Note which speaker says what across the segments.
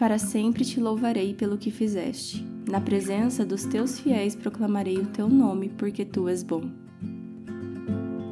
Speaker 1: para sempre te louvarei pelo que fizeste. Na presença dos teus fiéis proclamarei o teu nome, porque tu és bom.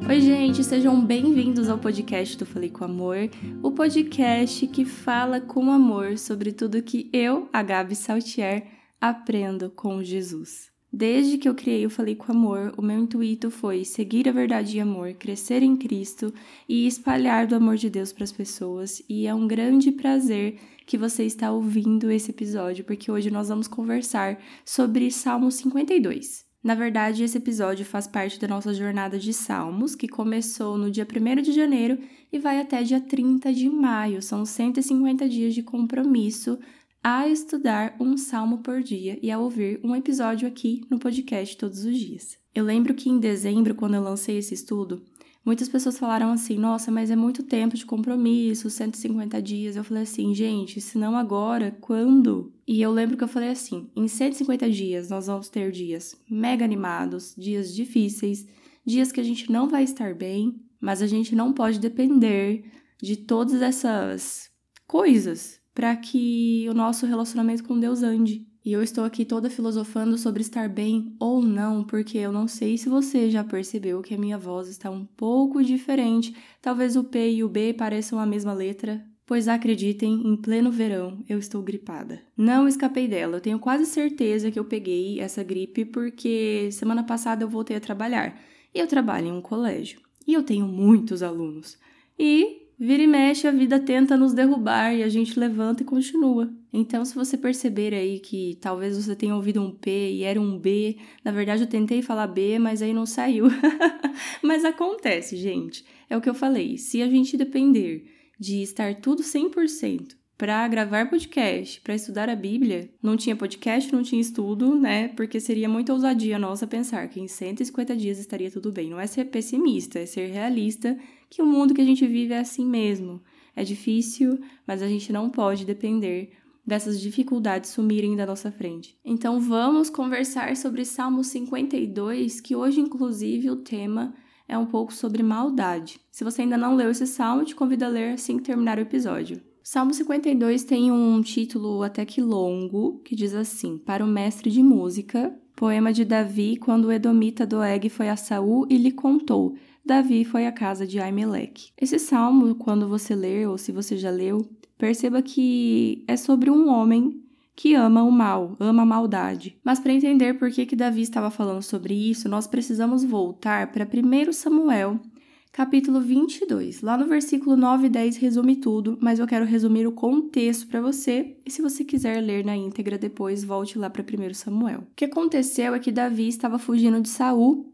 Speaker 1: Oi, gente, sejam bem-vindos ao podcast do Falei com Amor, o podcast que fala com amor sobre tudo que eu, a Gabi Saltier, aprendo com Jesus. Desde que eu criei o Falei com Amor, o meu intuito foi seguir a verdade e amor, crescer em Cristo e espalhar do amor de Deus para as pessoas. E é um grande prazer que você está ouvindo esse episódio, porque hoje nós vamos conversar sobre Salmo 52. Na verdade, esse episódio faz parte da nossa jornada de Salmos, que começou no dia 1 de janeiro e vai até dia 30 de maio. São 150 dias de compromisso a estudar um salmo por dia e a ouvir um episódio aqui no podcast todos os dias. Eu lembro que em dezembro, quando eu lancei esse estudo, muitas pessoas falaram assim: nossa, mas é muito tempo de compromisso, 150 dias. Eu falei assim, gente, se não agora, quando? E eu lembro que eu falei assim: em 150 dias nós vamos ter dias mega animados, dias difíceis, dias que a gente não vai estar bem, mas a gente não pode depender de todas essas coisas para que o nosso relacionamento com Deus ande. E eu estou aqui toda filosofando sobre estar bem ou não, porque eu não sei se você já percebeu que a minha voz está um pouco diferente. Talvez o P e o B pareçam a mesma letra, pois acreditem, em pleno verão eu estou gripada. Não escapei dela, eu tenho quase certeza que eu peguei essa gripe porque semana passada eu voltei a trabalhar. E eu trabalho em um colégio. E eu tenho muitos alunos. E Vira e mexe, a vida tenta nos derrubar e a gente levanta e continua. Então, se você perceber aí que talvez você tenha ouvido um P e era um B, na verdade eu tentei falar B, mas aí não saiu. mas acontece, gente. É o que eu falei. Se a gente depender de estar tudo 100% para gravar podcast, para estudar a Bíblia, não tinha podcast, não tinha estudo, né? Porque seria muita ousadia nossa pensar que em 150 dias estaria tudo bem. Não é ser pessimista, é ser realista que o mundo que a gente vive é assim mesmo. É difícil, mas a gente não pode depender dessas dificuldades sumirem da nossa frente. Então vamos conversar sobre Salmo 52, que hoje inclusive o tema é um pouco sobre maldade. Se você ainda não leu esse salmo, te convido a ler assim que terminar o episódio. Salmo 52 tem um título até que longo, que diz assim: Para o mestre de música, poema de Davi quando o edomita Doeg foi a Saul e lhe contou: Davi foi à casa de Aimeleque. Esse salmo, quando você ler ou se você já leu, perceba que é sobre um homem que ama o mal, ama a maldade. Mas para entender por que, que Davi estava falando sobre isso, nós precisamos voltar para 1 Samuel, capítulo 22. Lá no versículo 9 e 10 resume tudo, mas eu quero resumir o contexto para você. E se você quiser ler na íntegra depois, volte lá para 1 Samuel. O que aconteceu é que Davi estava fugindo de Saul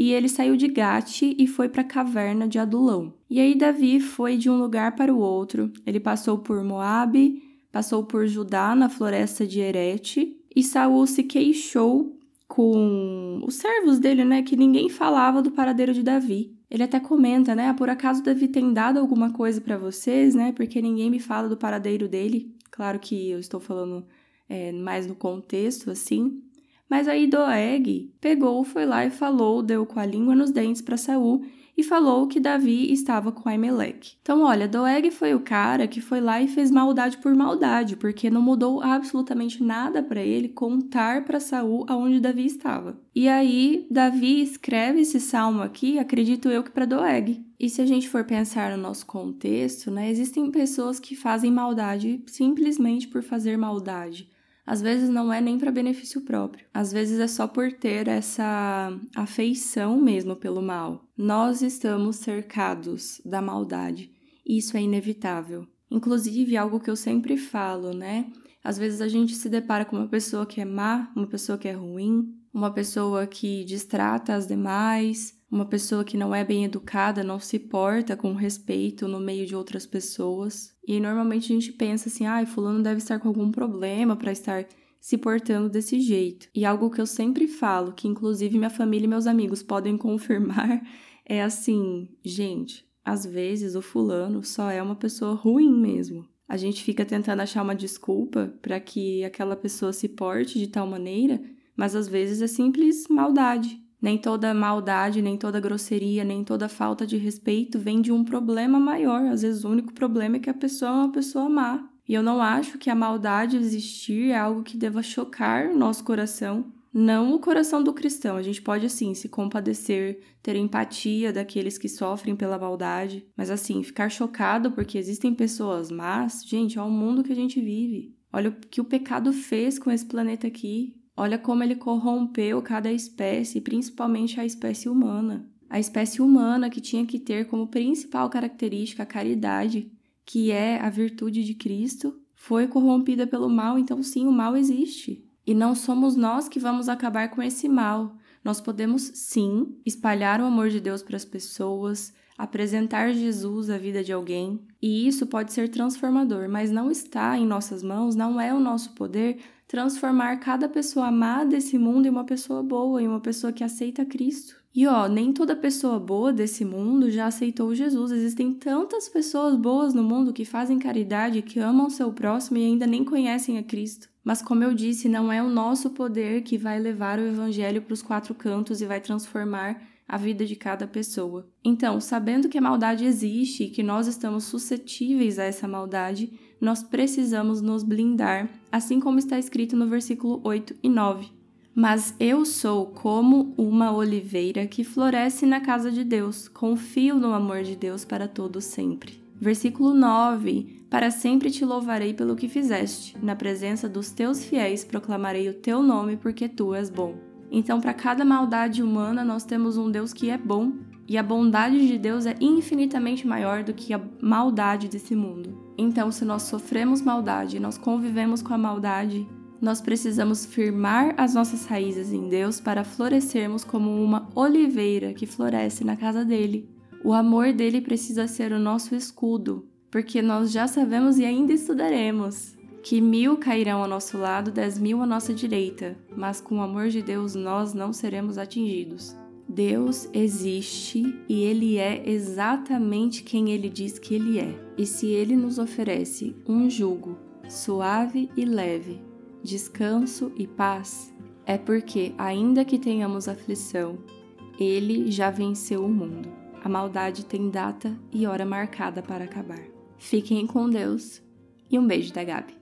Speaker 1: e ele saiu de Gate e foi para a caverna de Adulão. E aí Davi foi de um lugar para o outro. Ele passou por Moabe, passou por Judá na floresta de Erete, e Saul se queixou com os servos dele, né, que ninguém falava do paradeiro de Davi. Ele até comenta, né? Ah, por acaso Davi tem dado alguma coisa para vocês, né? Porque ninguém me fala do paradeiro dele. Claro que eu estou falando é, mais no contexto, assim. Mas aí Doeg pegou, foi lá e falou, deu com a língua nos dentes para Saul e falou que Davi estava com Aimeleque. Então, olha, Doeg foi o cara que foi lá e fez maldade por maldade, porque não mudou absolutamente nada para ele contar para Saul aonde Davi estava. E aí, Davi escreve esse salmo aqui, acredito eu que para Doeg. E se a gente for pensar no nosso contexto, né, existem pessoas que fazem maldade simplesmente por fazer maldade às vezes não é nem para benefício próprio. Às vezes é só por ter essa afeição mesmo pelo mal. Nós estamos cercados da maldade. Isso é inevitável. Inclusive, algo que eu sempre falo, né? Às vezes a gente se depara com uma pessoa que é má, uma pessoa que é ruim, uma pessoa que distrata as demais, uma pessoa que não é bem educada, não se porta com respeito no meio de outras pessoas. E normalmente a gente pensa assim: ah, fulano deve estar com algum problema para estar se portando desse jeito. E algo que eu sempre falo, que inclusive minha família e meus amigos podem confirmar, é assim: gente, às vezes o fulano só é uma pessoa ruim mesmo. A gente fica tentando achar uma desculpa para que aquela pessoa se porte de tal maneira, mas às vezes é simples maldade. Nem toda maldade, nem toda grosseria, nem toda falta de respeito vem de um problema maior. Às vezes o único problema é que a pessoa é uma pessoa má. E eu não acho que a maldade existir é algo que deva chocar o nosso coração, não o coração do cristão. A gente pode, assim, se compadecer, ter empatia daqueles que sofrem pela maldade, mas, assim, ficar chocado porque existem pessoas más, gente, é o mundo que a gente vive. Olha o que o pecado fez com esse planeta aqui. Olha como ele corrompeu cada espécie, principalmente a espécie humana. A espécie humana que tinha que ter como principal característica a caridade, que é a virtude de Cristo, foi corrompida pelo mal, então sim, o mal existe. E não somos nós que vamos acabar com esse mal. Nós podemos sim espalhar o amor de Deus para as pessoas, apresentar Jesus à vida de alguém, e isso pode ser transformador, mas não está em nossas mãos, não é o nosso poder transformar cada pessoa má desse mundo em uma pessoa boa, em uma pessoa que aceita Cristo. E ó, nem toda pessoa boa desse mundo já aceitou Jesus. Existem tantas pessoas boas no mundo que fazem caridade, que amam seu próximo e ainda nem conhecem a Cristo. Mas como eu disse, não é o nosso poder que vai levar o evangelho para os quatro cantos e vai transformar a vida de cada pessoa. Então, sabendo que a maldade existe e que nós estamos suscetíveis a essa maldade, nós precisamos nos blindar, assim como está escrito no versículo 8 e 9. Mas eu sou como uma oliveira que floresce na casa de Deus, confio no amor de Deus para todo sempre. Versículo 9: Para sempre te louvarei pelo que fizeste, na presença dos teus fiéis proclamarei o teu nome, porque tu és bom. Então, para cada maldade humana, nós temos um Deus que é bom, e a bondade de Deus é infinitamente maior do que a maldade desse mundo. Então, se nós sofremos maldade, nós convivemos com a maldade, nós precisamos firmar as nossas raízes em Deus para florescermos como uma oliveira que floresce na casa dele. O amor dele precisa ser o nosso escudo, porque nós já sabemos e ainda estudaremos que mil cairão ao nosso lado, dez mil à nossa direita, mas com o amor de Deus nós não seremos atingidos. Deus existe e Ele é exatamente quem Ele diz que Ele é. E se Ele nos oferece um jugo suave e leve descanso e paz, é porque, ainda que tenhamos aflição, ele já venceu o mundo. A maldade tem data e hora marcada para acabar. Fiquem com Deus e um beijo da Gabi.